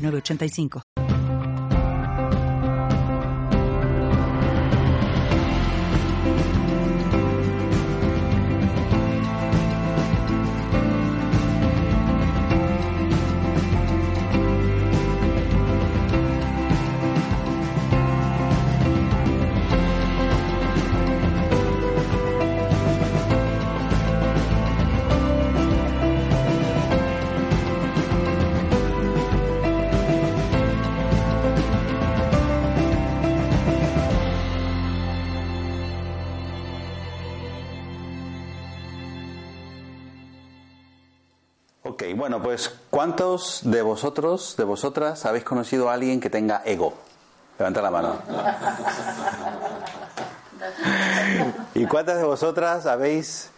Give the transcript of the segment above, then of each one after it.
985. Pues ¿cuántos de vosotros, de vosotras, habéis conocido a alguien que tenga ego? Levanta la mano. ¿Y cuántas de vosotras habéis,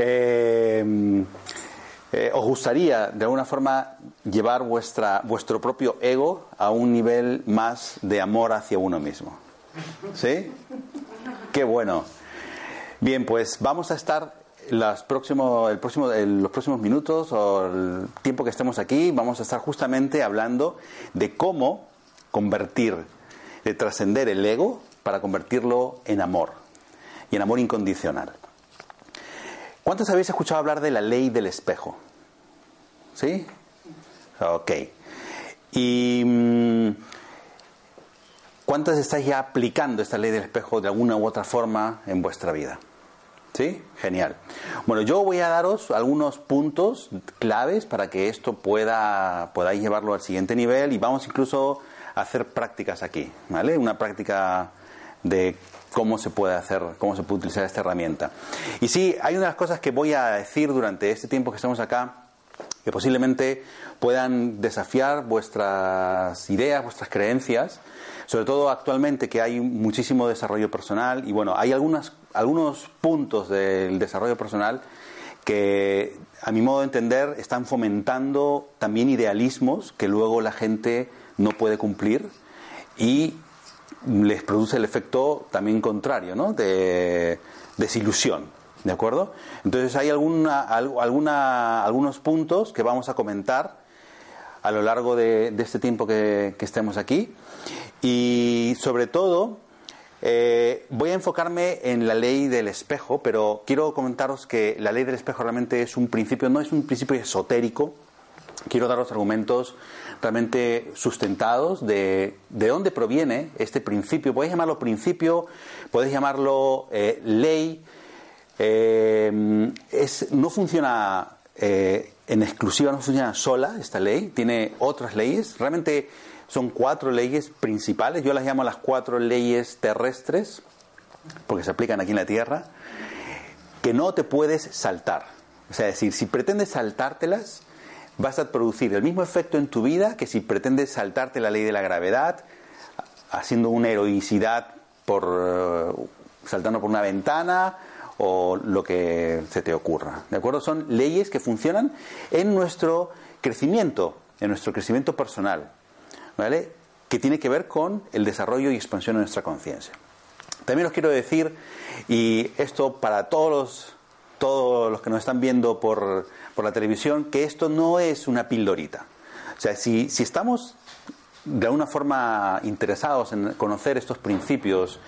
eh, eh, os gustaría de alguna forma llevar vuestra, vuestro propio ego a un nivel más de amor hacia uno mismo? ¿Sí? Qué bueno. Bien, pues vamos a estar las próximo, el próximo, los próximos minutos o el tiempo que estemos aquí vamos a estar justamente hablando de cómo convertir, de trascender el ego para convertirlo en amor y en amor incondicional. ¿Cuántos habéis escuchado hablar de la ley del espejo? ¿Sí? Ok. ¿Y mm, cuántos estáis ya aplicando esta ley del espejo de alguna u otra forma en vuestra vida? ¿Sí? Genial. Bueno, yo voy a daros algunos puntos claves para que esto pueda podáis llevarlo al siguiente nivel y vamos incluso a hacer prácticas aquí, ¿vale? Una práctica de cómo se puede hacer, cómo se puede utilizar esta herramienta. Y sí, hay unas cosas que voy a decir durante este tiempo que estamos acá que posiblemente puedan desafiar vuestras ideas, vuestras creencias, sobre todo actualmente que hay muchísimo desarrollo personal y bueno, hay algunas, algunos puntos del desarrollo personal que a mi modo de entender están fomentando también idealismos que luego la gente no puede cumplir y les produce el efecto también contrario, ¿no? De desilusión, ¿de acuerdo? Entonces hay alguna, alguna, algunos puntos que vamos a comentar a lo largo de, este tiempo que estemos aquí y sobre todo, eh, voy a enfocarme en la ley del espejo, pero quiero comentaros que la ley del espejo realmente es un principio, no es un principio esotérico. Quiero daros argumentos realmente sustentados de, de dónde proviene este principio. Podéis llamarlo principio, podéis llamarlo eh, ley. Eh, no funciona en exclusiva, no funciona sola esta ley, tiene otras leyes. Realmente son cuatro leyes principales, yo las llamo las cuatro leyes terrestres, porque se aplican aquí en la Tierra, que no te puedes saltar. O sea, es decir, si pretendes saltártelas, vas a producir el mismo efecto en tu vida que si pretendes saltarte la ley de la gravedad, haciendo una heroicidad por eh, saltando por una ventana o lo que se te ocurra. ¿De acuerdo? Son leyes que funcionan en nuestro crecimiento, en nuestro crecimiento personal. ¿Vale? que tiene que ver con el desarrollo y expansión de nuestra conciencia. También os quiero decir, y esto para todos los, todos los que nos están viendo por, por la televisión, que esto no es una pildorita. O sea, si, si estamos de alguna forma interesados en conocer estos principios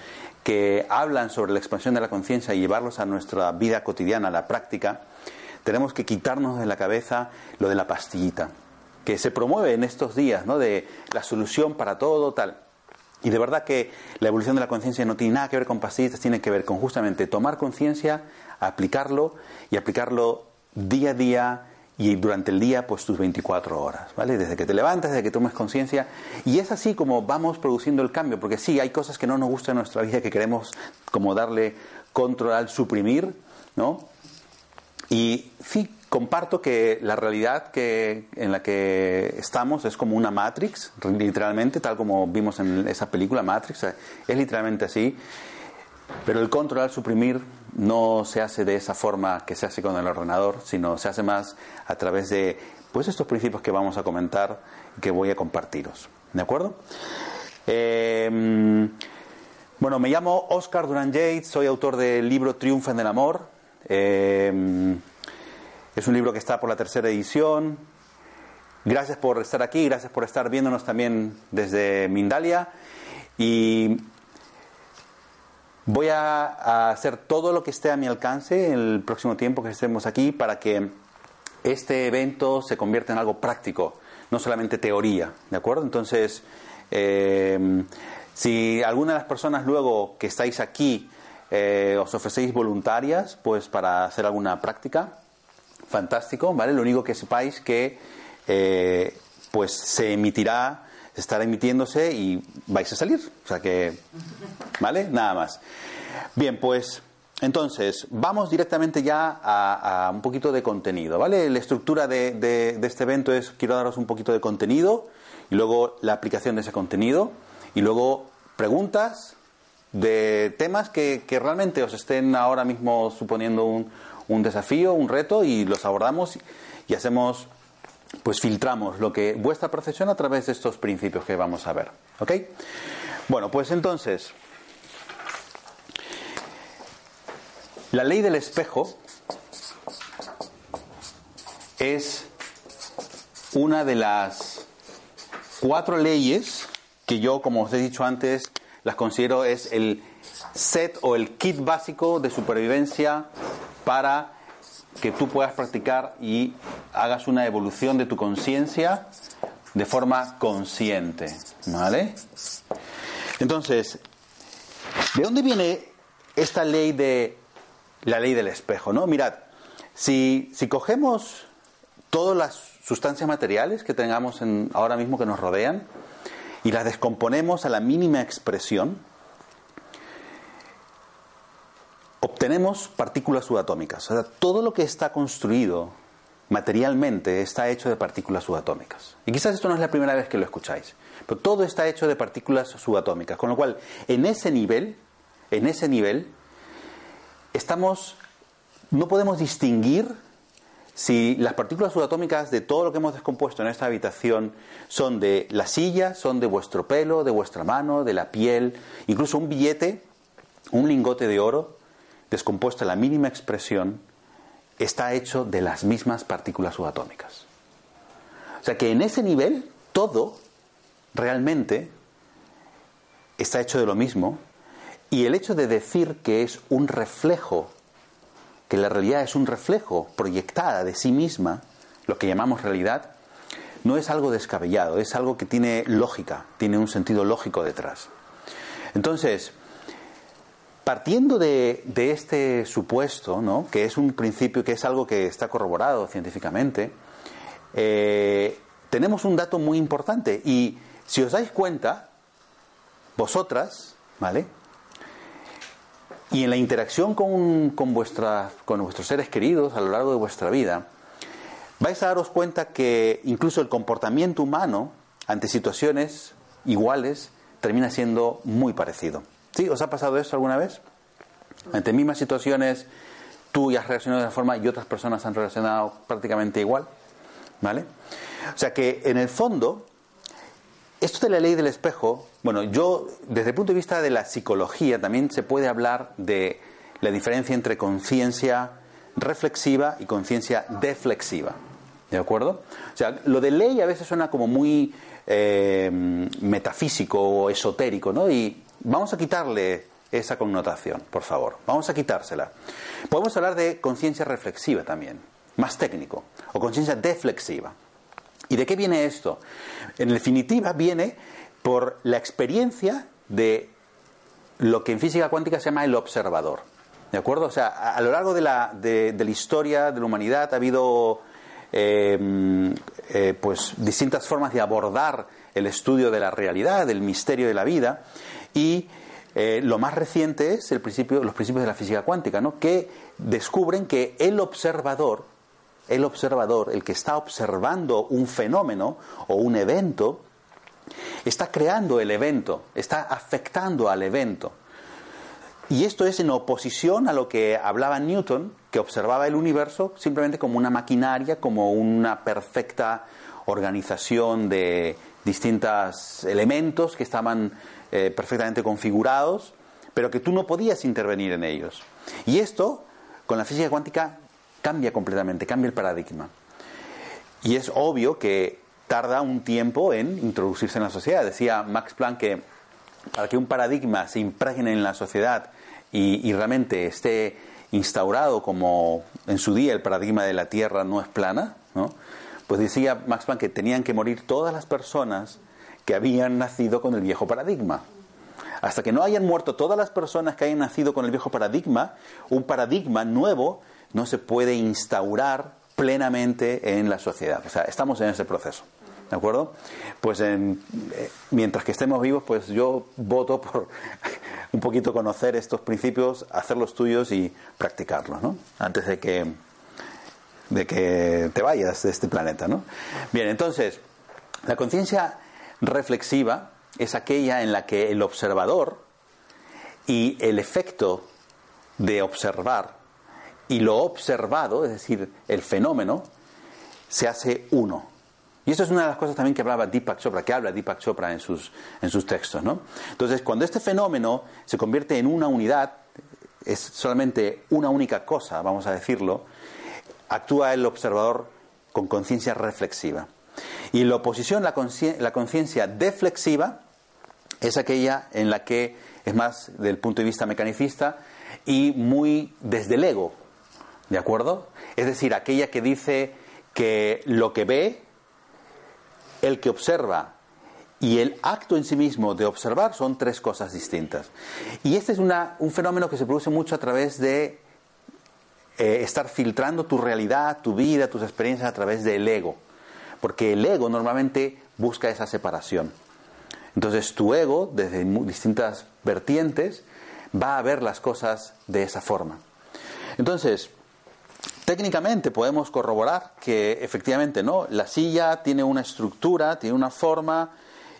que hablan sobre la expansión de la conciencia y llevarlos a nuestra vida cotidiana, a la práctica, tenemos que quitarnos de la cabeza lo de la pastillita que se promueve en estos días, ¿no? De la solución para todo, tal. Y de verdad que la evolución de la conciencia no tiene nada que ver con pastillas, tiene que ver con justamente tomar conciencia, aplicarlo y aplicarlo día a día y durante el día, pues tus 24 horas, ¿vale? Desde que te levantas, desde que tomes conciencia. Y es así como vamos produciendo el cambio, porque sí, hay cosas que no nos gustan en nuestra vida, que queremos como darle control al suprimir, ¿no? Y sí, comparto que la realidad que, en la que estamos es como una Matrix, literalmente, tal como vimos en esa película Matrix, es literalmente así. Pero el controlar, suprimir, no se hace de esa forma que se hace con el ordenador, sino se hace más a través de pues estos principios que vamos a comentar y que voy a compartiros. ¿De acuerdo? Eh, bueno, me llamo Oscar Duran Yates, soy autor del libro Triunfa en el Amor. Eh, es un libro que está por la tercera edición. Gracias por estar aquí, gracias por estar viéndonos también desde Mindalia. Y voy a, hacer todo lo que esté a mi alcance en el próximo tiempo que estemos aquí para que este evento se convierta en algo práctico, no solamente teoría, ¿de acuerdo? Entonces, eh, si alguna de las personas luego que estáis aquí eh, os ofrecéis voluntarias, pues para hacer alguna práctica, fantástico, ¿vale? Lo único que sepáis que eh, pues se emitirá, estará emitiéndose y vais a salir. O sea que, ¿vale? Nada más. Bien, pues entonces, vamos directamente ya a, un poquito de contenido, ¿vale? La estructura de, de, este evento es, quiero daros un poquito de contenido y luego la aplicación de ese contenido y luego preguntas de temas que, realmente os estén ahora mismo suponiendo un, un, desafío, un reto y los abordamos y hacemos, pues filtramos lo que vuestra percepción a través de estos principios que vamos a ver. ¿Ok? Bueno, pues entonces, la ley del espejo es una de las cuatro leyes que yo, como os he dicho antes, las considero es el set o el kit básico de supervivencia para que tú puedas practicar y hagas una evolución de tu conciencia de forma consciente. ¿Vale? Entonces, ¿de dónde viene esta ley de la ley del espejo? ¿no? Mirad, si, si cogemos todas las sustancias materiales que tengamos en, ahora mismo que nos rodean, y las descomponemos a la mínima expresión, obtenemos partículas subatómicas. O sea, todo lo que está construido materialmente está hecho de partículas subatómicas. Y quizás esto no es la primera vez que lo escucháis, pero todo está hecho de partículas subatómicas. Con lo cual, en ese nivel, en ese nivel, estamos, no podemos distinguir si las partículas subatómicas de todo lo que hemos descompuesto en esta habitación son de la silla, son de vuestro pelo, de vuestra mano, de la piel, incluso un billete, un lingote de oro, descompuesto a la mínima expresión, está hecho de las mismas partículas subatómicas. O sea que en ese nivel todo realmente está hecho de lo mismo y el hecho de decir que es un reflejo que la realidad es un reflejo proyectada de sí misma, lo que llamamos realidad, no es algo descabellado, es algo que tiene lógica, tiene un sentido lógico detrás. Entonces, partiendo de, este supuesto, ¿no? que es un principio, que es algo que está corroborado científicamente, eh, tenemos un dato muy importante y si os dais cuenta, vosotras, ¿vale? Y en la interacción con, con, con vuestros seres queridos a lo largo de vuestra vida, vais a daros cuenta que incluso el comportamiento humano ante situaciones iguales termina siendo muy parecido. ¿Sí? ¿Os ha pasado esto alguna vez? Ante mismas situaciones, tú ya has reaccionado de una forma y otras personas han reaccionado prácticamente igual. ¿Vale? O sea que en el fondo, esto de la ley del espejo, bueno, yo desde el punto de vista de la psicología también se puede hablar de la diferencia entre conciencia reflexiva y conciencia deflexiva. ¿De acuerdo? O sea, lo de ley a veces suena como muy eh, metafísico o esotérico, ¿no? Y vamos a quitarle esa connotación, por favor. Vamos a quitársela. Podemos hablar de conciencia reflexiva también, más técnico, o conciencia deflexiva. ¿Y de qué viene esto? En definitiva, viene por la experiencia de lo que en física cuántica se llama el observador. ¿De acuerdo? O sea, a, lo largo de la, de, la, historia de la humanidad ha habido eh, eh, pues distintas formas de abordar el estudio de la realidad, del misterio de la vida, y eh, lo más reciente es el principio, los principios de la física cuántica, ¿no? que descubren que el observador el observador, el que está observando un fenómeno o un evento, está creando el evento, está afectando al evento. Y esto es en oposición a lo que hablaba Newton, que observaba el universo simplemente como una maquinaria, como una perfecta organización de distintos elementos que estaban eh, perfectamente configurados, pero que tú no podías intervenir en ellos. Y esto, con la física cuántica, cambia completamente, cambia el paradigma. Y es obvio que tarda un tiempo en introducirse en la sociedad. Decía Max Planck que para que un paradigma se impregne en la sociedad y, realmente esté instaurado como en su día el paradigma de la Tierra no es plana, ¿no? pues decía Max Planck que tenían que morir todas las personas que habían nacido con el viejo paradigma. Hasta que no hayan muerto todas las personas que hayan nacido con el viejo paradigma, un paradigma nuevo no se puede instaurar plenamente en la sociedad. O sea, estamos en ese proceso. ¿De acuerdo? Pues en, eh, mientras que estemos vivos, pues yo voto por un poquito conocer estos principios, hacerlos tuyos y practicarlos, ¿no? Antes de que, de que te vayas de este planeta, ¿no? Bien, entonces, la conciencia reflexiva es aquella en la que el observador y el efecto de observar y lo observado, es decir, el fenómeno, se hace uno. Y esto es una de las cosas también que hablaba Deepak Chopra, que habla Deepak Chopra en sus, en sus textos. ¿no? Entonces, cuando este fenómeno se convierte en una unidad, es solamente una única cosa, vamos a decirlo, actúa el observador con conciencia reflexiva. Y la oposición, la conciencia deflexiva, es aquella en la que es más del punto de vista mecanicista y muy desde el ego, ¿de acuerdo? Es decir, aquella que dice que lo que ve el que observa y el acto en sí mismo de observar son tres cosas distintas. Y este es un fenómeno que se produce mucho a través de eh, estar filtrando tu realidad, tu vida, tus experiencias a través del ego. Porque el ego normalmente busca esa separación. Entonces tu ego, desde distintas vertientes, va a ver las cosas de esa forma. Entonces, Técnicamente podemos corroborar que efectivamente no, la silla tiene una estructura, tiene una forma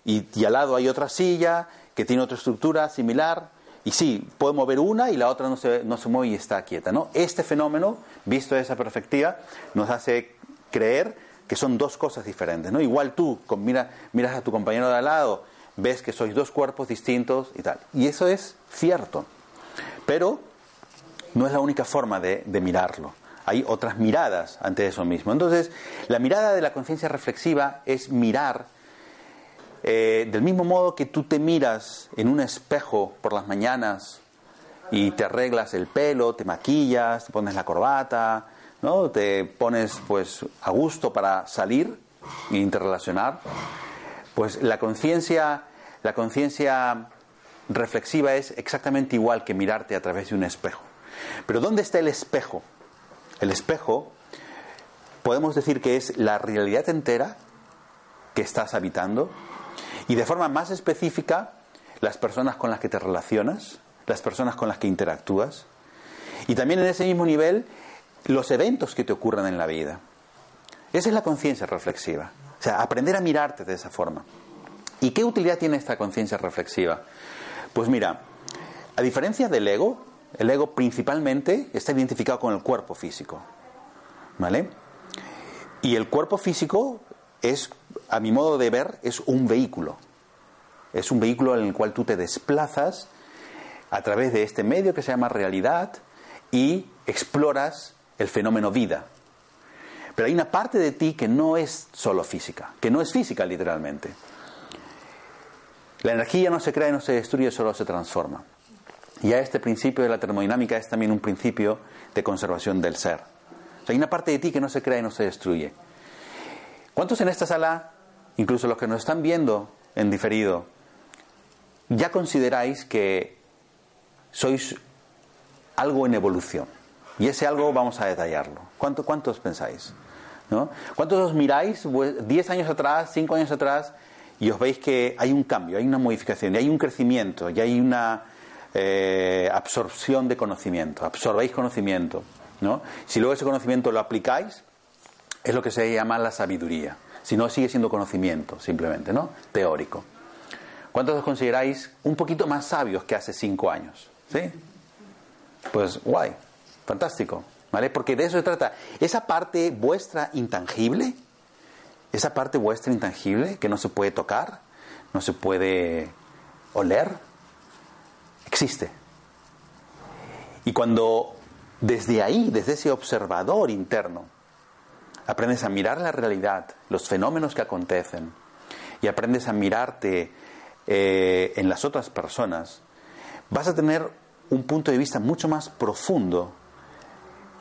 y, al lado hay otra silla que tiene otra estructura similar y sí, puede mover una y la otra no se, no se mueve y está quieta. ¿no? Este fenómeno, visto de esa perspectiva, nos hace creer que son dos cosas diferentes. ¿no? Igual tú con, mira, miras a tu compañero de al lado, ves que sois dos cuerpos distintos y tal. Y eso es cierto. Pero no es la única forma de mirarlo hay otras miradas ante eso mismo. Entonces, la mirada de la conciencia reflexiva es mirar eh, del mismo modo que tú te miras en un espejo por las mañanas y te arreglas el pelo, te maquillas, te pones la corbata, ¿no? te pones pues a gusto para salir e interrelacionar, pues la conciencia la conciencia reflexiva es exactamente igual que mirarte a través de un espejo. Pero ¿dónde está el espejo? El espejo podemos decir que es la realidad entera que estás habitando y de forma más específica las personas con las que te relacionas, las personas con las que interactúas y también en ese mismo nivel los eventos que te ocurran en la vida. Esa es la conciencia reflexiva. O sea, aprender a mirarte de esa forma. ¿Y qué utilidad tiene esta conciencia reflexiva? Pues mira, a diferencia del ego, el ego principalmente está identificado con el cuerpo físico. ¿Vale? Y el cuerpo físico es, a mi modo de ver, es un vehículo. Es un vehículo en el cual tú te desplazas a través de este medio que se llama realidad y exploras el fenómeno vida. Pero hay una parte de ti que no es solo física, que no es física literalmente. La energía no se crea y no se destruye, solo se transforma. Y a este principio de la termodinámica es también un principio de conservación del ser. hay una parte de ti que no se crea y no se destruye. ¿Cuántos en esta sala, incluso los que nos están viendo en diferido, ya consideráis que sois algo en evolución? Y ese algo vamos a detallarlo. ¿Cuántos pensáis? ¿No? ¿Cuántos os miráis 10 años atrás, 5 años atrás, y os veis que hay un cambio, hay una modificación, hay un crecimiento, y hay una eh, absorción de conocimiento, absorbéis conocimiento. ¿no? Si luego ese conocimiento lo aplicáis, es lo que se llama la sabiduría. Si no, sigue siendo conocimiento, simplemente, ¿no? Teórico. ¿Cuántos os consideráis un poquito más sabios que hace cinco años? ¿Sí? Pues guay, fantástico, ¿vale? Porque de eso se trata. Esa parte vuestra intangible, esa parte vuestra intangible que no se puede tocar, no se puede oler, existe. Y cuando desde ahí, desde ese observador interno, aprendes a mirar la realidad, los fenómenos que acontecen, y aprendes a mirarte eh, en las otras personas, vas a tener un punto de vista mucho más profundo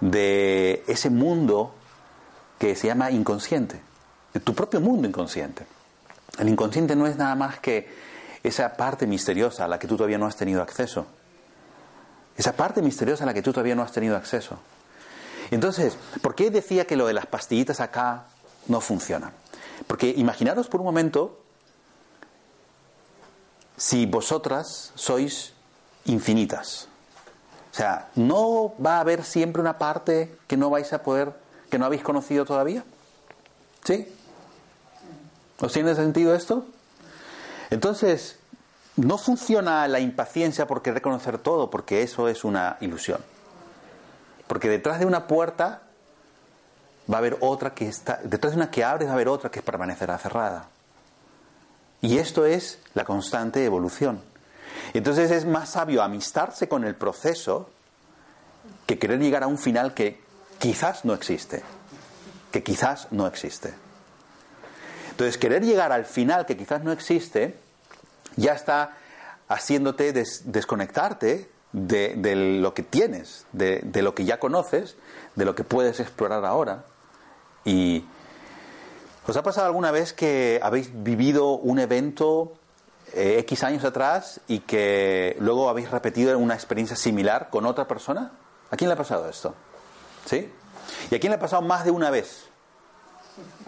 de ese mundo que se llama inconsciente, de tu propio mundo inconsciente. El inconsciente no es nada más que esa parte misteriosa a la que tú todavía no has tenido acceso. Esa parte misteriosa a la que tú todavía no has tenido acceso. Entonces, ¿por qué decía que lo de las pastillitas acá no funciona? Porque imaginaros por un momento si vosotras sois infinitas. O sea, ¿no va a haber siempre una parte que no vais a poder, que no habéis conocido todavía? ¿Sí? ¿Os tiene sentido esto? Entonces, no funciona la impaciencia por querer conocer todo, porque eso es una ilusión. Porque detrás de una puerta va a haber otra que está, detrás de una que abres va a haber otra que permanecerá cerrada. Y esto es la constante evolución. Entonces es más sabio amistarse con el proceso que querer llegar a un final que quizás no existe. Que quizás no existe. Entonces querer llegar al final que quizás no existe ya está haciéndote desconectarte de, lo que tienes, de, de, lo que ya conoces, de lo que puedes explorar ahora. Y ¿os ha pasado alguna vez que habéis vivido un evento eh, X años atrás y que luego habéis repetido una experiencia similar con otra persona? ¿A quién le ha pasado esto? ¿Sí? ¿Y a quién le ha pasado más de una vez?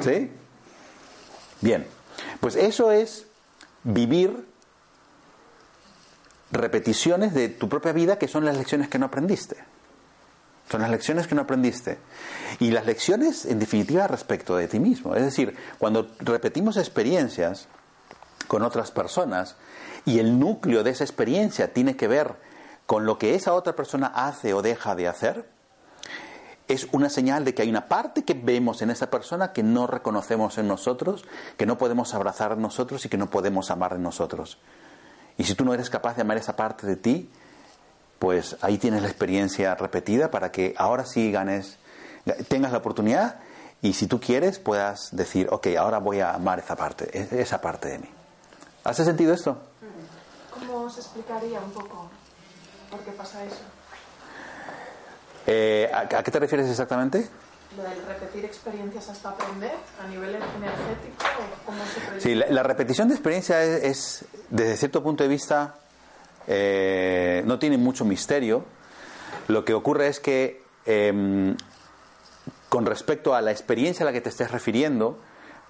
¿Sí? Bien, pues eso es vivir repeticiones de tu propia vida que son las lecciones que no aprendiste. Son las lecciones que no aprendiste. Y las lecciones, en definitiva, respecto de ti mismo. Es decir, cuando repetimos experiencias con otras personas y el núcleo de esa experiencia tiene que ver con lo que esa otra persona hace o deja de hacer, es una señal de que hay una parte que vemos en esa persona que no reconocemos en nosotros, que no podemos abrazar en nosotros y que no podemos amar en nosotros. Y si tú no eres capaz de amar esa parte de ti, pues ahí tienes la experiencia repetida para que ahora sí ganes, tengas la oportunidad y si tú quieres puedas decir, ok, ahora voy a amar esa parte, e-, esa parte de mí. ¿Hace sentido esto? ¿Cómo se explicaría un poco por qué pasa eso? Eh, ¿a, qué te refieres exactamente? Lo del repetir experiencias hasta aprender a nivel energético, ¿cómo se Sí, la, repetición de experiencia es, desde cierto punto de vista, eh, no tiene mucho misterio. Lo que ocurre es que, em, con respecto a la experiencia a la que te estés refiriendo,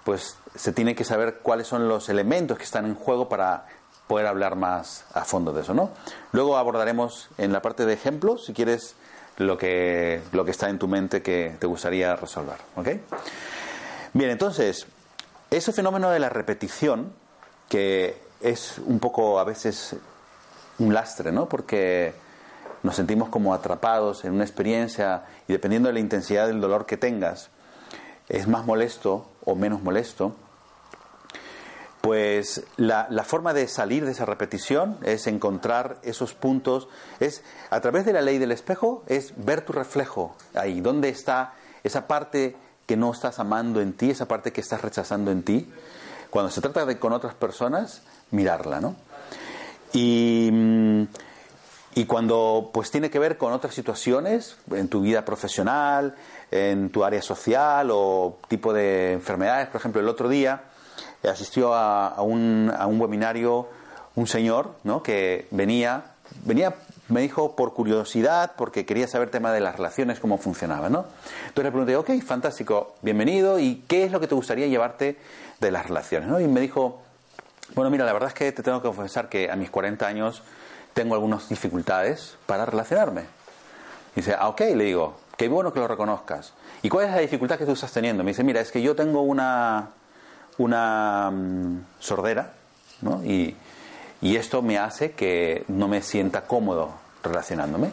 pues se tiene que saber cuáles son los elementos que están en juego para poder hablar más a fondo de eso, ¿no? Luego abordaremos en la parte de ejemplos, si quieres lo que, lo que está en tu mente que te gustaría resolver. ¿Ok? Bien, entonces, ese fenómeno de la repetición, que es un poco a veces un lastre, ¿no? Porque nos sentimos como atrapados en una experiencia y dependiendo de la intensidad del dolor que tengas, es más molesto o menos molesto pues la, forma de salir de esa repetición es encontrar esos puntos, es a través de la ley del espejo, es ver tu reflejo ahí, dónde está esa parte que no estás amando en ti, esa parte que estás rechazando en ti. Cuando se trata de con otras personas, mirarla, ¿no? Y, y cuando pues tiene que ver con otras situaciones, en tu vida profesional, en tu área social o tipo de enfermedades, por ejemplo, el otro día, asistió a, un, a un webinario un señor ¿no? que venía, venía, me dijo por curiosidad, porque quería saber tema de las relaciones, cómo funcionaban. ¿no? Entonces le pregunté, ok, fantástico, bienvenido, ¿y qué es lo que te gustaría llevarte de las relaciones? ¿no? Y me dijo, bueno, mira, la verdad es que te tengo que confesar que a mis 40 años tengo algunas dificultades para relacionarme. Y dice, ah, ok, le digo, Qué bueno que lo reconozcas. ¿Y cuál es la dificultad que tú estás teniendo? Me dice, mira, es que yo tengo una, una mm, sordera, ¿no? Y, y esto me hace que no me sienta cómodo relacionándome.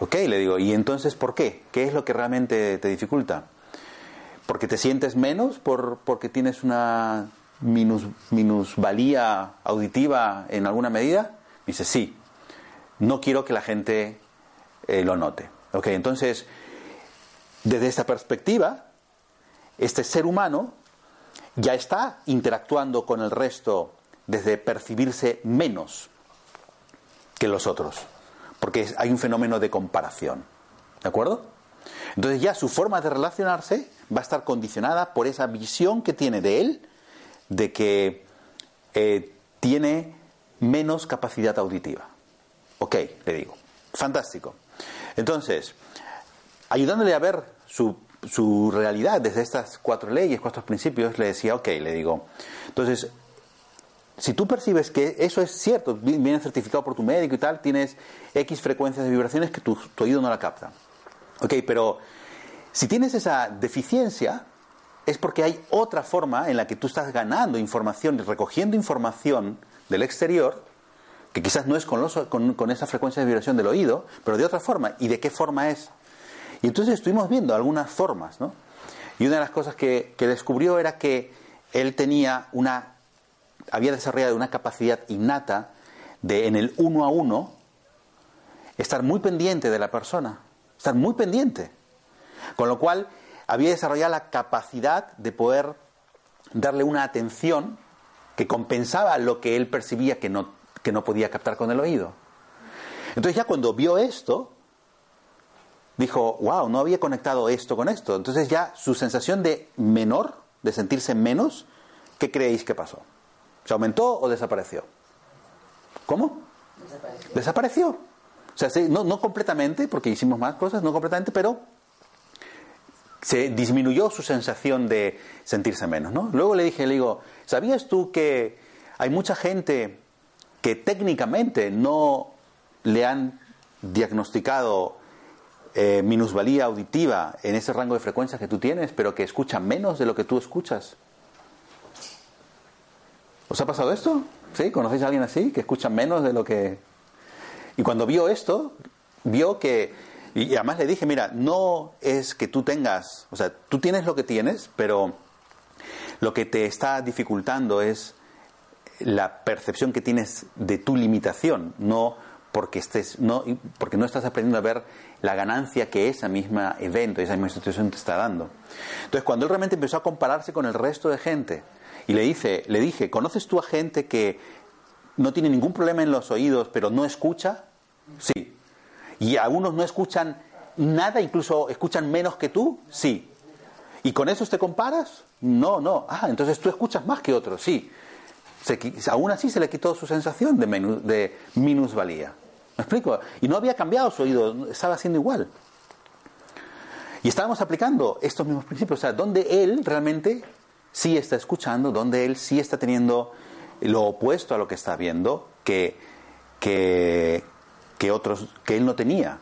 Ok, le digo, ¿y entonces por qué? ¿Qué es lo que realmente te dificulta? ¿Porque te sientes menos? Por, ¿Porque tienes una minus, minusvalía auditiva en alguna medida? Dice, sí, no quiero que la gente eh, lo note. Ok, entonces, desde esta perspectiva, este ser humano ya está interactuando con el resto desde percibirse menos que los otros, porque hay un fenómeno de comparación. ¿De acuerdo? Entonces ya su forma de relacionarse va a estar condicionada por esa visión que tiene de él de que eh, tiene menos capacidad auditiva. Ok, le digo. Fantástico. Entonces, ayudándole a ver su, su realidad desde estas cuatro leyes, cuatro principios, le decía, ok, le digo. Entonces, si tú percibes que eso es cierto, viene certificado por tu médico y tal, tienes X frecuencias de vibraciones que tu, oído no la capta. Ok, pero si tienes esa deficiencia, es porque hay otra forma en la que tú estás ganando información y recogiendo información del exterior, que quizás no es con, con, esa frecuencia de vibración del oído, pero de otra forma. ¿Y de qué forma es? Y entonces estuvimos viendo algunas formas, ¿no? Y una de las cosas que, que descubrió era que él tenía una, había desarrollado una capacidad innata de en el uno a uno estar muy pendiente de la persona, estar muy pendiente. Con lo cual había desarrollado la capacidad de poder darle una atención que compensaba lo que él percibía que no, que no podía captar con el oído. Entonces ya cuando vio esto, dijo, wow, no había conectado esto con esto. Entonces ya su sensación de menor, de sentirse menos, ¿qué creéis que pasó? ¿Se aumentó o desapareció? ¿Cómo? Desapareció. Desapareció. O sea, no, no completamente, porque hicimos más cosas, no completamente, pero se disminuyó su sensación de sentirse menos, ¿no? Luego le dije, le digo, ¿sabías tú que hay mucha gente que técnicamente no le han diagnosticado eh, minusvalía auditiva en ese rango de frecuencias que tú tienes, pero que escucha menos de lo que tú escuchas? ¿Os ha pasado esto? ¿Sí? ¿Conocéis a alguien así que escucha menos de lo que... Y cuando vio esto, vio que y además le dije, mira, no es que tú tengas, o sea, tú tienes lo que tienes, pero lo que te está dificultando es la percepción que tienes de tu limitación, no porque estés, no, porque no estás aprendiendo a ver la ganancia que esa misma evento, esa misma situación te está dando. Entonces, cuando él realmente empezó a compararse con el resto de gente, y le dice, le dije, ¿conoces tú a gente que no tiene ningún problema en los oídos, pero no escucha? Sí. ¿Y algunos no escuchan nada, incluso escuchan menos que tú? Sí. ¿Y con eso te comparas? No, no. Ah, entonces tú escuchas más que otros, sí. aún así se le quitó su sensación de, de minusvalía. ¿Me explico? Y no había cambiado su oído, estaba haciendo igual. Y estábamos aplicando estos mismos principios, o sea, donde él realmente sí está escuchando, donde él sí está teniendo lo opuesto a lo que está viendo, que, que, que otros que él no tenía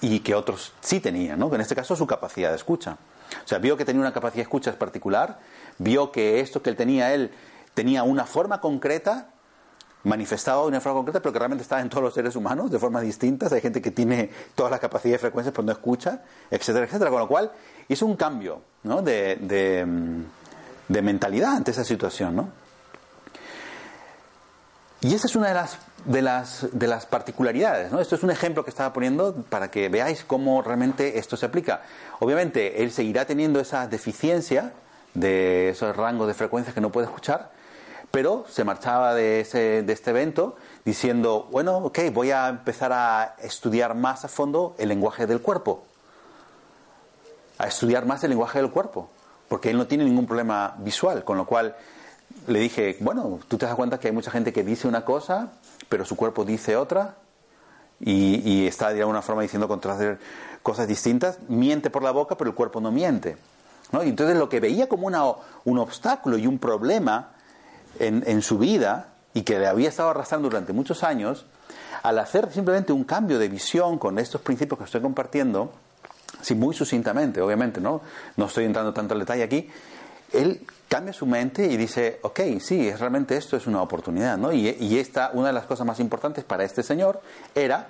y que otros sí tenían, ¿no? En este caso su capacidad de escucha. O sea, vio que tenía una capacidad de escucha particular, vio que esto que él tenía él tenía una forma concreta manifestado de una forma concreta, pero que realmente está en todos los seres humanos de formas distintas. Hay gente que tiene todas las capacidades de frecuencias pero no escucha, etcétera, etcétera. Con lo cual hizo un cambio ¿no? de, de, de mentalidad ante esa situación, ¿no? Y esa es una de las, de las, de las particularidades. ¿no? Esto es un ejemplo que estaba poniendo para que veáis cómo realmente esto se aplica. Obviamente, él seguirá teniendo esa deficiencia de esos rangos de frecuencias que no puede escuchar, pero se marchaba de, ese, de este evento diciendo, bueno, ok, voy a empezar a estudiar más a fondo el lenguaje del cuerpo. A estudiar más el lenguaje del cuerpo, porque él no tiene ningún problema visual, con lo cual le dije, bueno, tú te das cuenta que hay mucha gente que dice una cosa, pero su cuerpo dice otra, y, está de alguna forma diciendo cosas distintas, miente por la boca, pero el cuerpo no miente. ¿no? Y entonces lo que veía como una, un obstáculo y un problema en, en su vida, y que le había estado arrastrando durante muchos años, al hacer simplemente un cambio de visión con estos principios que estoy compartiendo, así muy sucintamente, obviamente, ¿no? No estoy entrando tanto al detalle aquí. Él cambia su mente y dice, ok, sí, es, realmente esto es una oportunidad, ¿no? Y, esta, una de las cosas más importantes para este señor era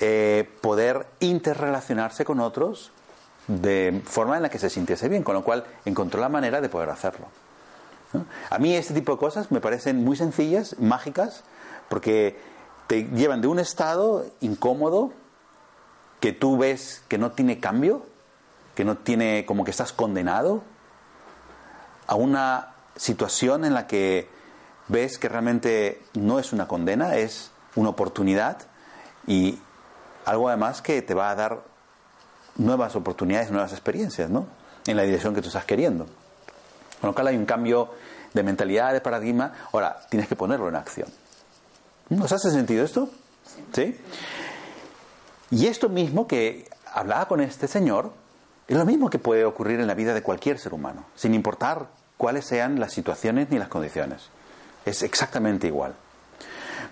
eh, poder interrelacionarse con otros de forma en la que se sintiese bien, con lo cual encontró la manera de poder hacerlo. A mí este tipo de cosas me parecen muy sencillas, mágicas, porque te llevan de un estado incómodo que tú ves que no tiene cambio, que no tiene como que estás condenado, a una situación en la que ves que realmente no es una condena, es una oportunidad y algo además que te va a dar nuevas oportunidades, nuevas experiencias, ¿no? En la dirección que tú estás queriendo. Con lo cual hay un cambio de mentalidad, de paradigma. Ahora, tienes que ponerlo en acción. ¿Nos hace sentido esto? ¿Sí? Y esto mismo que hablaba con este señor, es lo mismo que puede ocurrir en la vida de cualquier ser humano, sin importar cuáles sean las situaciones ni las condiciones. Es exactamente igual.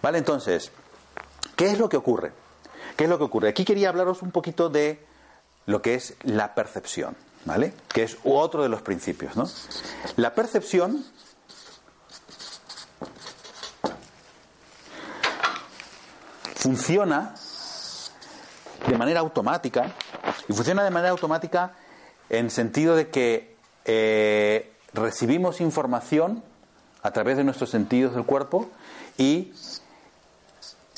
Vale, entonces, ¿qué es lo que ocurre? ¿Qué es lo que ocurre? Aquí quería hablaros un poquito de lo que es la percepción, ¿vale? Que es otro de los principios, ¿no? La percepción funciona de manera automática y funciona de manera automática en sentido de que eh, recibimos información a través de nuestros sentidos del cuerpo y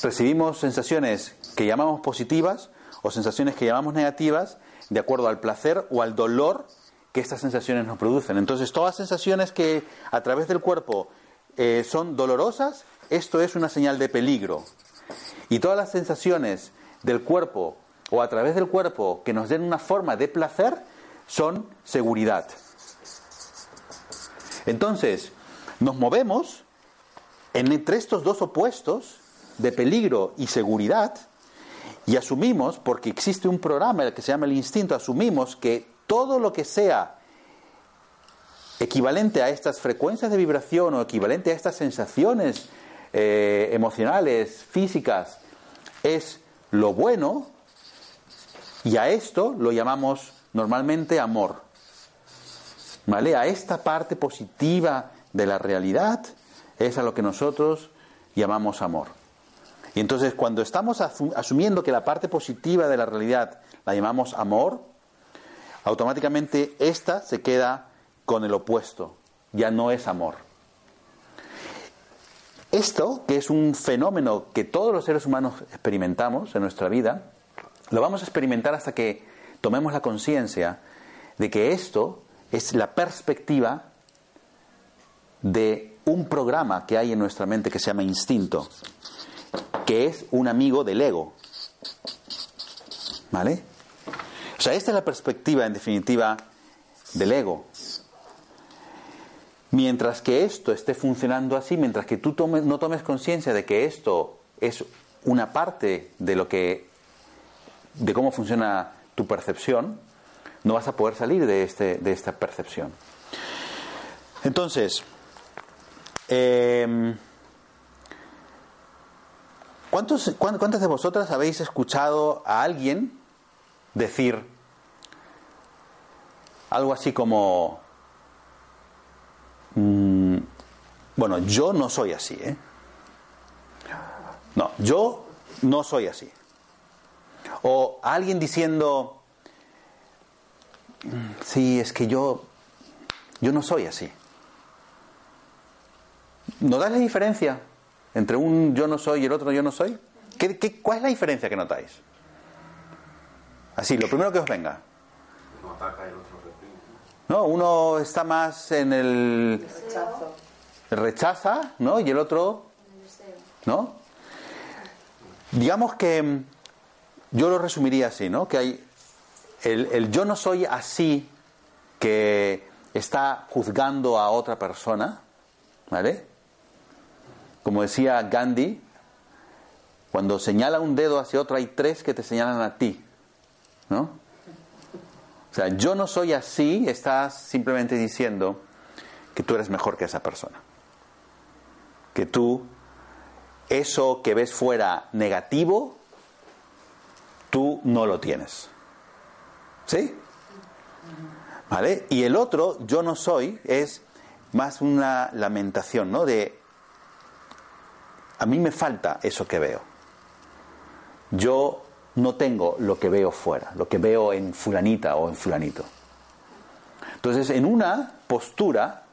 recibimos sensaciones que llamamos positivas o sensaciones que llamamos negativas de acuerdo al placer o al dolor que estas sensaciones nos producen. Entonces, todas sensaciones que a través del cuerpo eh, son dolorosas, esto es una señal de peligro. Y todas las sensaciones del cuerpo o a través del cuerpo que nos den una forma de placer son seguridad. Entonces, nos movemos entre estos dos opuestos de peligro y seguridad y asumimos, porque existe un programa que se llama el instinto, asumimos que todo lo que sea equivalente a estas frecuencias de vibración o equivalente a estas sensaciones eh, emocionales, físicas, es lo bueno y a esto lo llamamos normalmente amor. ¿Vale? A esta parte positiva de la realidad es a lo que nosotros llamamos amor. Y entonces cuando estamos asumiendo que la parte positiva de la realidad la llamamos amor, automáticamente esta se queda con el opuesto, ya no es amor. Esto, que es un fenómeno que todos los seres humanos experimentamos en nuestra vida, lo vamos a experimentar hasta que tomemos la conciencia de que esto es la perspectiva de un programa que hay en nuestra mente que se llama instinto que es un amigo del ego. ¿Vale? O sea, esta es la perspectiva, en definitiva, del ego. Mientras que esto esté funcionando así, mientras que tú no tomes conciencia de que esto es una parte de lo que, de cómo funciona tu percepción, no vas a poder salir de, este, de esta percepción. Entonces, eh, ¿Cuántos, ¿Cuántas de vosotras habéis escuchado a alguien decir algo así como, mm, bueno, yo no soy así, ¿eh? No, yo no soy así. O alguien diciendo, sí, es que yo, yo no soy así. ¿No das la diferencia? entre un yo no soy y el otro yo no soy? ¿Qué, cuál es la diferencia que notáis? Así, lo primero que os venga. Uno ataca y el otro No, uno está más en el rechazo. rechaza, ¿no? Y el otro, ¿no? Digamos que mm, yo lo resumiría así, ¿no? Que hay el, el yo no soy así que está juzgando a otra persona, ¿vale? Como decía Gandhi, cuando señala un dedo hacia otro hay tres que te señalan a ti. ¿No? O sea, yo no soy así, estás simplemente diciendo que tú eres mejor que esa persona. Que tú, eso que ves fuera negativo, tú no lo tienes. ¿Sí? ¿Vale? Y el otro, yo no soy, es más una lamentación, ¿no? De, a mí me falta eso que veo. Yo no tengo lo que veo fuera, lo que veo en fulanita o en fulanito. Entonces, en una postura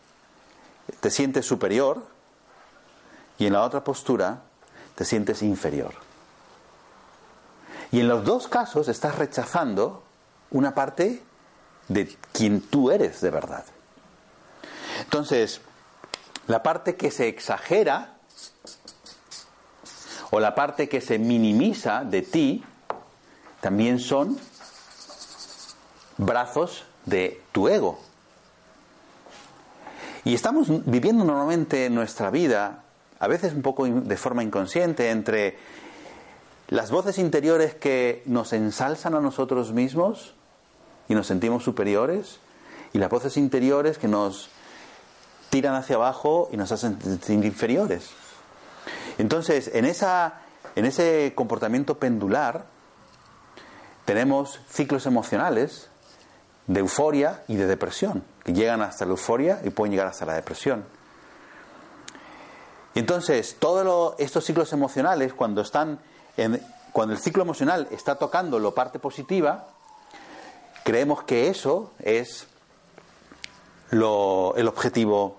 te sientes superior y en la otra postura te sientes inferior. Y en los dos casos estás rechazando una parte de quien tú eres de verdad. Entonces, la parte que se exagera o la parte que se minimiza de ti también son brazos de tu ego. Y estamos viviendo normalmente nuestra vida, a veces un poco de forma inconsciente, entre las voces interiores que nos ensalzan a nosotros mismos y nos sentimos superiores, y las voces interiores que nos tiran hacia abajo y nos hacen sentir inferiores. Entonces, en, esa, en ese comportamiento pendular tenemos ciclos emocionales de euforia y de depresión, que llegan hasta la euforia y pueden llegar hasta la depresión. Entonces, todos estos ciclos emocionales, cuando están en, cuando el ciclo emocional está tocando la parte positiva, creemos que eso es el objetivo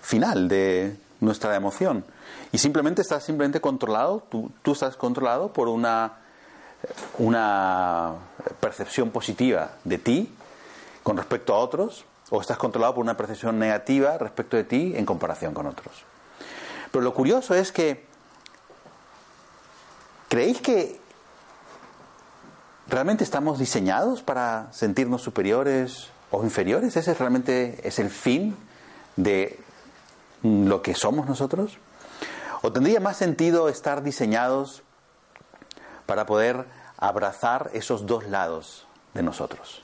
final de nuestra emoción. Y simplemente estás simplemente controlado, tú, tú estás controlado por una, una percepción positiva de ti con respecto a otros, o estás controlado por una percepción negativa respecto de ti en comparación con otros. Pero lo curioso es que, ¿creéis que realmente estamos diseñados para sentirnos superiores o inferiores? ¿Ese realmente es el fin de lo que somos nosotros? ¿O tendría más sentido estar diseñados para poder abrazar esos dos lados de nosotros?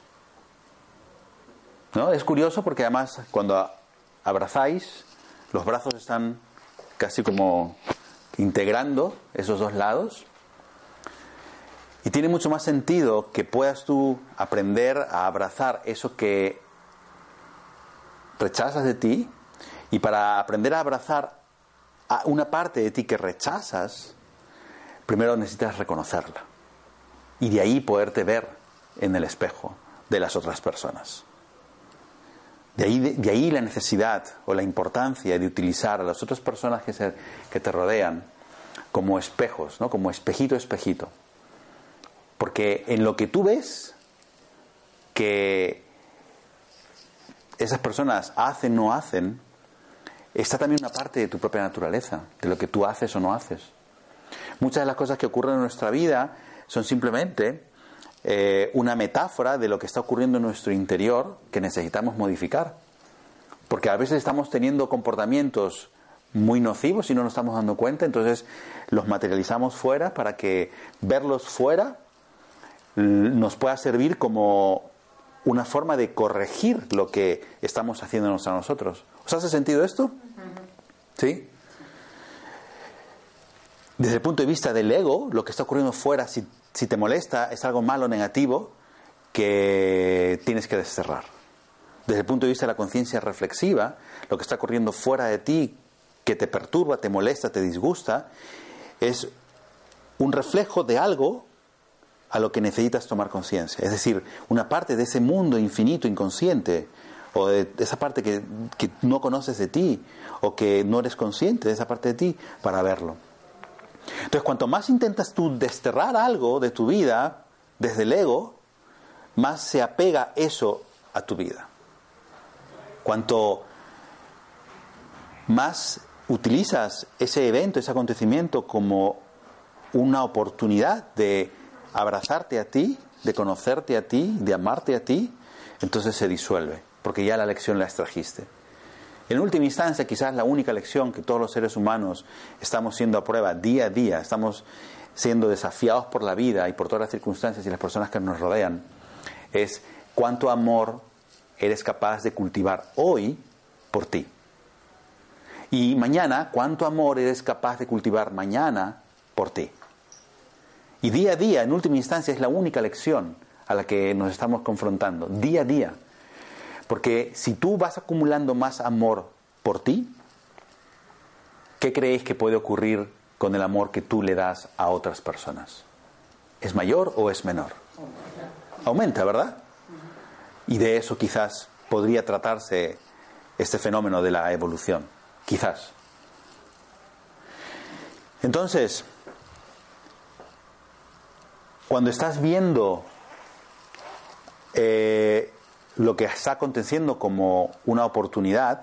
¿No? Es curioso porque además cuando abrazáis, los brazos están casi como integrando esos dos lados. Y tiene mucho más sentido que puedas tú aprender a abrazar eso que rechazas de ti y para aprender a abrazar a una parte de ti que rechazas, primero necesitas reconocerla y de ahí poderte ver en el espejo de las otras personas. De ahí, de, ahí la necesidad o la importancia de utilizar a las otras personas que, se, que te rodean como espejos, ¿no? como espejito, espejito. Porque en lo que tú ves que esas personas hacen, o no hacen, está también una parte de tu propia naturaleza, de lo que tú haces o no haces. Muchas de las cosas que ocurren en nuestra vida son simplemente eh, una metáfora de lo que está ocurriendo en nuestro interior que necesitamos modificar. Porque a veces estamos teniendo comportamientos muy nocivos y no nos estamos dando cuenta, entonces los materializamos fuera para que verlos fuera nos pueda servir como una forma de corregir lo que estamos haciéndonos a nosotros. ¿Os hace sentido esto? ¿Sí? Desde el punto de vista del ego, lo que está ocurriendo fuera, si si te molesta, es algo malo, negativo, que tienes que desterrar. Desde el punto de vista de la conciencia reflexiva, lo que está ocurriendo fuera de ti, que te perturba, te molesta, te disgusta, es un reflejo de algo a lo que necesitas tomar conciencia. Es decir, una parte de ese mundo infinito, inconsciente, o de esa parte que, que no conoces de ti, o que no eres consciente de esa parte de ti, para verlo. Entonces, cuanto más intentas tú desterrar algo de tu vida desde el ego, más se apega eso a tu vida. Cuanto más utilizas ese evento, ese acontecimiento como una oportunidad de abrazarte a ti, de conocerte a ti, de amarte a ti, entonces se disuelve, porque ya la lección la extrajiste. En última instancia, quizás la única lección que todos los seres humanos estamos siendo a prueba día a día, estamos siendo desafiados por la vida y por todas las circunstancias y las personas que nos rodean, es cuánto amor eres capaz de cultivar hoy por ti. Y mañana, cuánto amor eres capaz de cultivar mañana por ti. Y día a día, en última instancia, es la única lección a la que nos estamos confrontando, día a día. Porque si tú vas acumulando más amor por ti, ¿qué creéis que puede ocurrir con el amor que tú le das a otras personas? ¿Es mayor o es menor? Aumenta, ¿verdad? Y de eso quizás podría tratarse este fenómeno de la evolución. Quizás. Entonces, cuando estás viendo eh, lo que está aconteciendo como una oportunidad,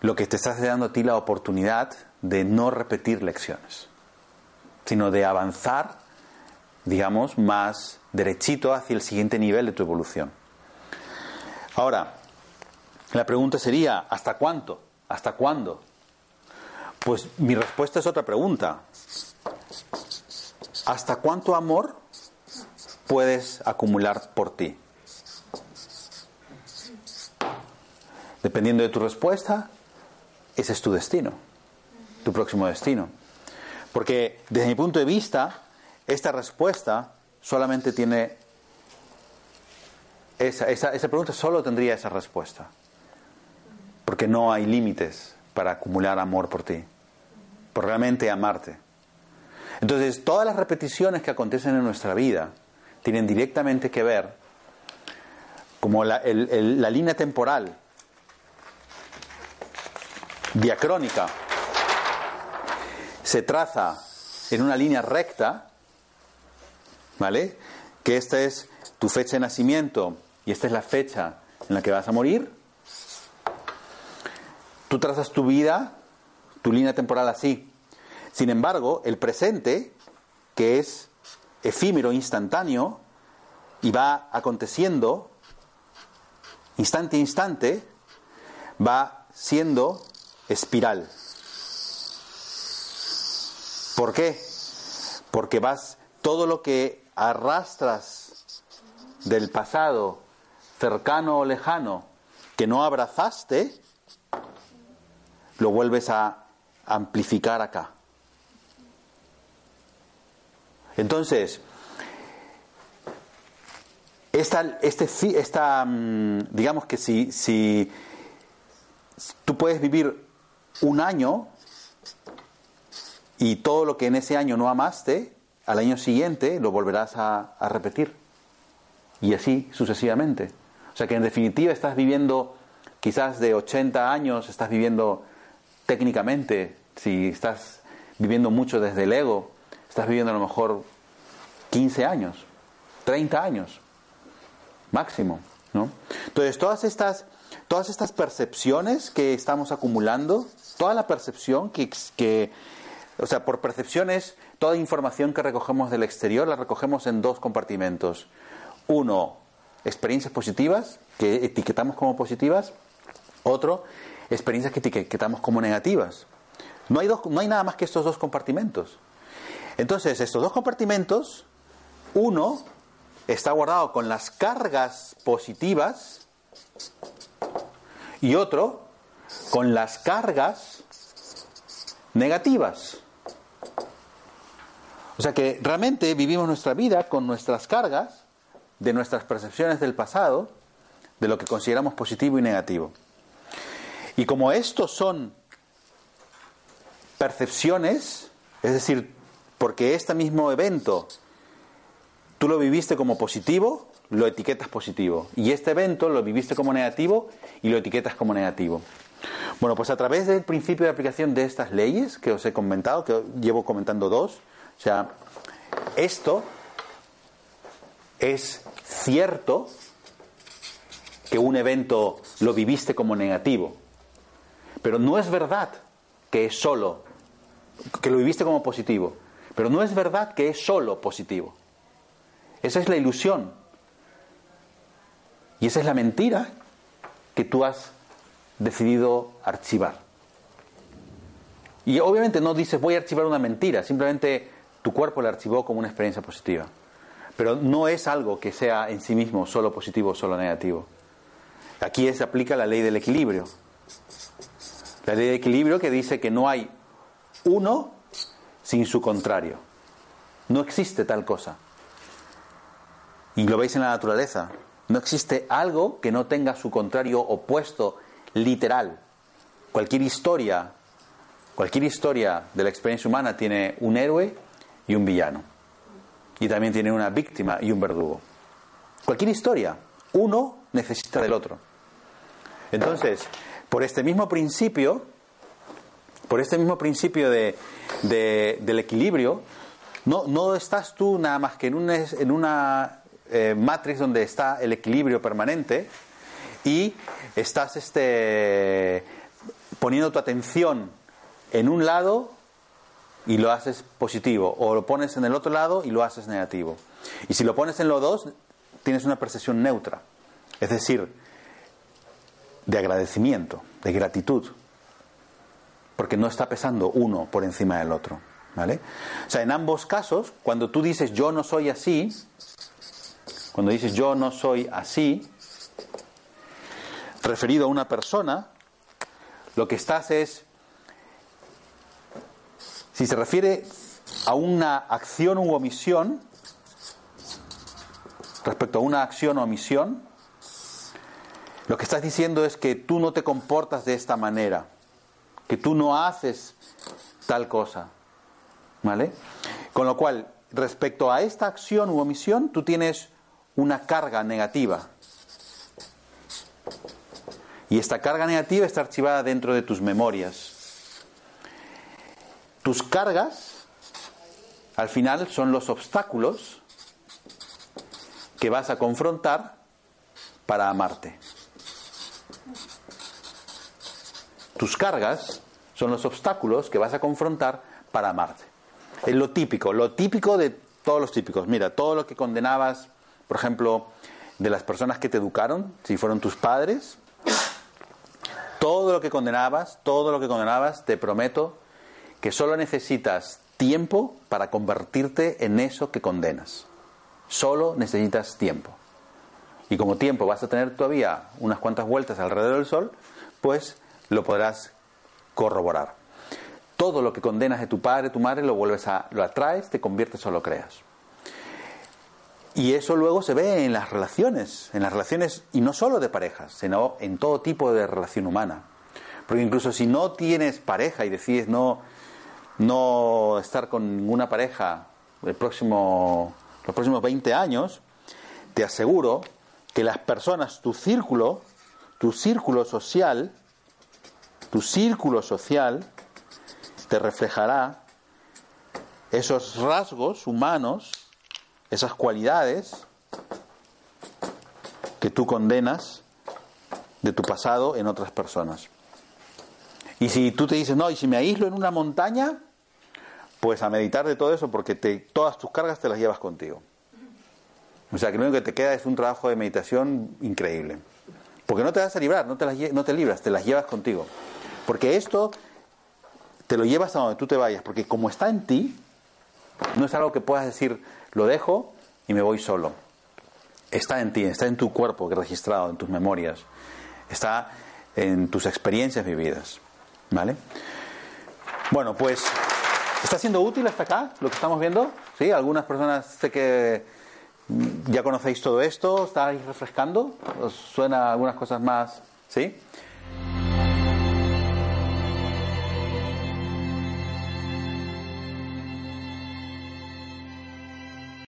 lo que te estás dando a ti la oportunidad de no repetir lecciones, sino de avanzar, digamos, más derechito hacia el siguiente nivel de tu evolución. Ahora, la pregunta sería, ¿hasta cuánto? ¿Hasta cuándo? Pues mi respuesta es otra pregunta. ¿Hasta cuánto amor puedes acumular por ti? Dependiendo de tu respuesta, ese es tu destino, tu próximo destino. Porque desde mi punto de vista, esta respuesta solamente tiene, esa, esa, pregunta solo tendría esa respuesta. Porque no hay límites para acumular amor por ti, por realmente amarte. Entonces, todas las repeticiones que acontecen en nuestra vida tienen directamente que ver, como la, la línea temporal diacrónica se traza en una línea recta, ¿vale? Que esta es tu fecha de nacimiento y esta es la fecha en la que vas a morir. Tú trazas tu vida, tu línea temporal así. Sin embargo, el presente, que es efímero, instantáneo, y va aconteciendo instante a instante, va siendo espiral. ¿Por qué? Porque vas, todo lo que arrastras del pasado, cercano o lejano, que no abrazaste, lo vuelves a amplificar acá. Entonces, esta, este, esta, mm, digamos que si, si tú puedes vivir un año y todo lo que en ese año no amaste, al año siguiente lo volverás a, repetir. Y así sucesivamente. O sea que en definitiva estás viviendo quizás de 80 años, estás viviendo técnicamente, si estás viviendo mucho desde el ego, estás viviendo a lo mejor 15 años, 30 años, máximo. ¿no? Entonces, todas estas, todas estas percepciones que estamos acumulando, toda la percepción que, o sea, por percepciones, toda información que recogemos del exterior la recogemos en dos compartimentos. Uno, experiencias positivas, que etiquetamos como positivas. Otro, experiencias que etiquetamos como negativas. No hay, dos, no hay nada más que estos dos compartimentos. Entonces, estos dos compartimentos, uno está guardado con las cargas positivas y otro con las cargas negativas. O sea que realmente vivimos nuestra vida con nuestras cargas de nuestras percepciones del pasado, de lo que consideramos positivo y negativo. Y como estos son percepciones, es decir, porque este mismo evento tú lo viviste como positivo, lo etiquetas positivo. Y este evento lo viviste como negativo y lo etiquetas como negativo. Bueno, pues a través del principio de aplicación de estas leyes que os he comentado, que llevo comentando dos, o sea, esto es cierto que un evento lo viviste como negativo, pero no es verdad que es solo, que lo viviste como positivo, pero no es verdad que es solo positivo. Esa es la ilusión. Y esa es la mentira que tú has decidido archivar. Y obviamente no dices voy a archivar una mentira, simplemente tu cuerpo la archivó como una experiencia positiva. Pero no es algo que sea en sí mismo solo positivo o solo negativo. Aquí se aplica la ley del equilibrio. La ley del equilibrio que dice que no hay uno sin su contrario. No existe tal cosa. Y lo veis en la naturaleza. No existe algo que no tenga su contrario opuesto literal. Cualquier historia, cualquier historia de la experiencia humana tiene un héroe y un villano. Y también tiene una víctima y un verdugo. Cualquier historia, uno necesita del otro. Entonces, por este mismo principio, por este mismo principio de, del equilibrio, no, no, estás tú nada más que en una, en una eh, matriz donde está el equilibrio permanente y estás este, poniendo tu atención en un lado y lo haces positivo, o lo pones en el otro lado y lo haces negativo. Y si lo pones en los dos, tienes una percepción neutra, es decir, de agradecimiento, de gratitud, porque no está pesando uno por encima del otro. ¿vale? O sea, en ambos casos, cuando tú dices yo no soy así, cuando dices yo no soy así, referido a una persona, lo que estás es, si se refiere a una acción u omisión, respecto a una acción o omisión, lo que estás diciendo es que tú no te comportas de esta manera, que tú no haces tal cosa. ¿Vale? Con lo cual, respecto a esta acción u omisión, tú tienes una carga negativa. Y esta carga negativa está archivada dentro de tus memorias. Tus cargas, al final, son los obstáculos que vas a confrontar para amarte. Tus cargas son los obstáculos que vas a confrontar para amarte. Es lo típico, lo típico de todos los típicos. Mira, todo lo que condenabas, por ejemplo, de las personas que te educaron, si fueron tus padres, todo lo que condenabas, todo lo que condenabas, te prometo que solo necesitas tiempo para convertirte en eso que condenas. Solo necesitas tiempo. Y como tiempo vas a tener todavía unas cuantas vueltas alrededor del sol, pues lo podrás corroborar. Todo lo que condenas de tu padre, tu madre, lo vuelves a, lo atraes, te conviertes o lo creas. Y eso luego se ve en las relaciones, en las relaciones, y no solo de parejas, sino en todo tipo de relación humana. Porque incluso si no tienes pareja y decides no, no estar con ninguna pareja el próximo, los próximos 20 años, te aseguro que las personas, tu círculo, tu círculo social, tu círculo social te reflejará esos rasgos humanos, esas cualidades que tú condenas de tu pasado en otras personas. Y si tú te dices, no, y si me aíslo en una montaña, pues a meditar de todo eso porque todas tus cargas te las llevas contigo. O sea, que lo único que te queda es un trabajo de meditación increíble. Porque no te vas a librar, no te libras, te las llevas contigo. Porque esto te lo llevas a donde tú te vayas, porque como está en ti, no es algo que puedas decir, lo dejo y me voy solo. Está en ti, está en tu cuerpo registrado, en tus memorias, está en tus experiencias vividas. ¿Vale? Bueno, pues, ¿está siendo útil hasta acá lo que estamos viendo? ¿Sí? Algunas personas sé que ya conocéis todo esto, estáis refrescando, ¿os suena algunas cosas más? ¿Sí?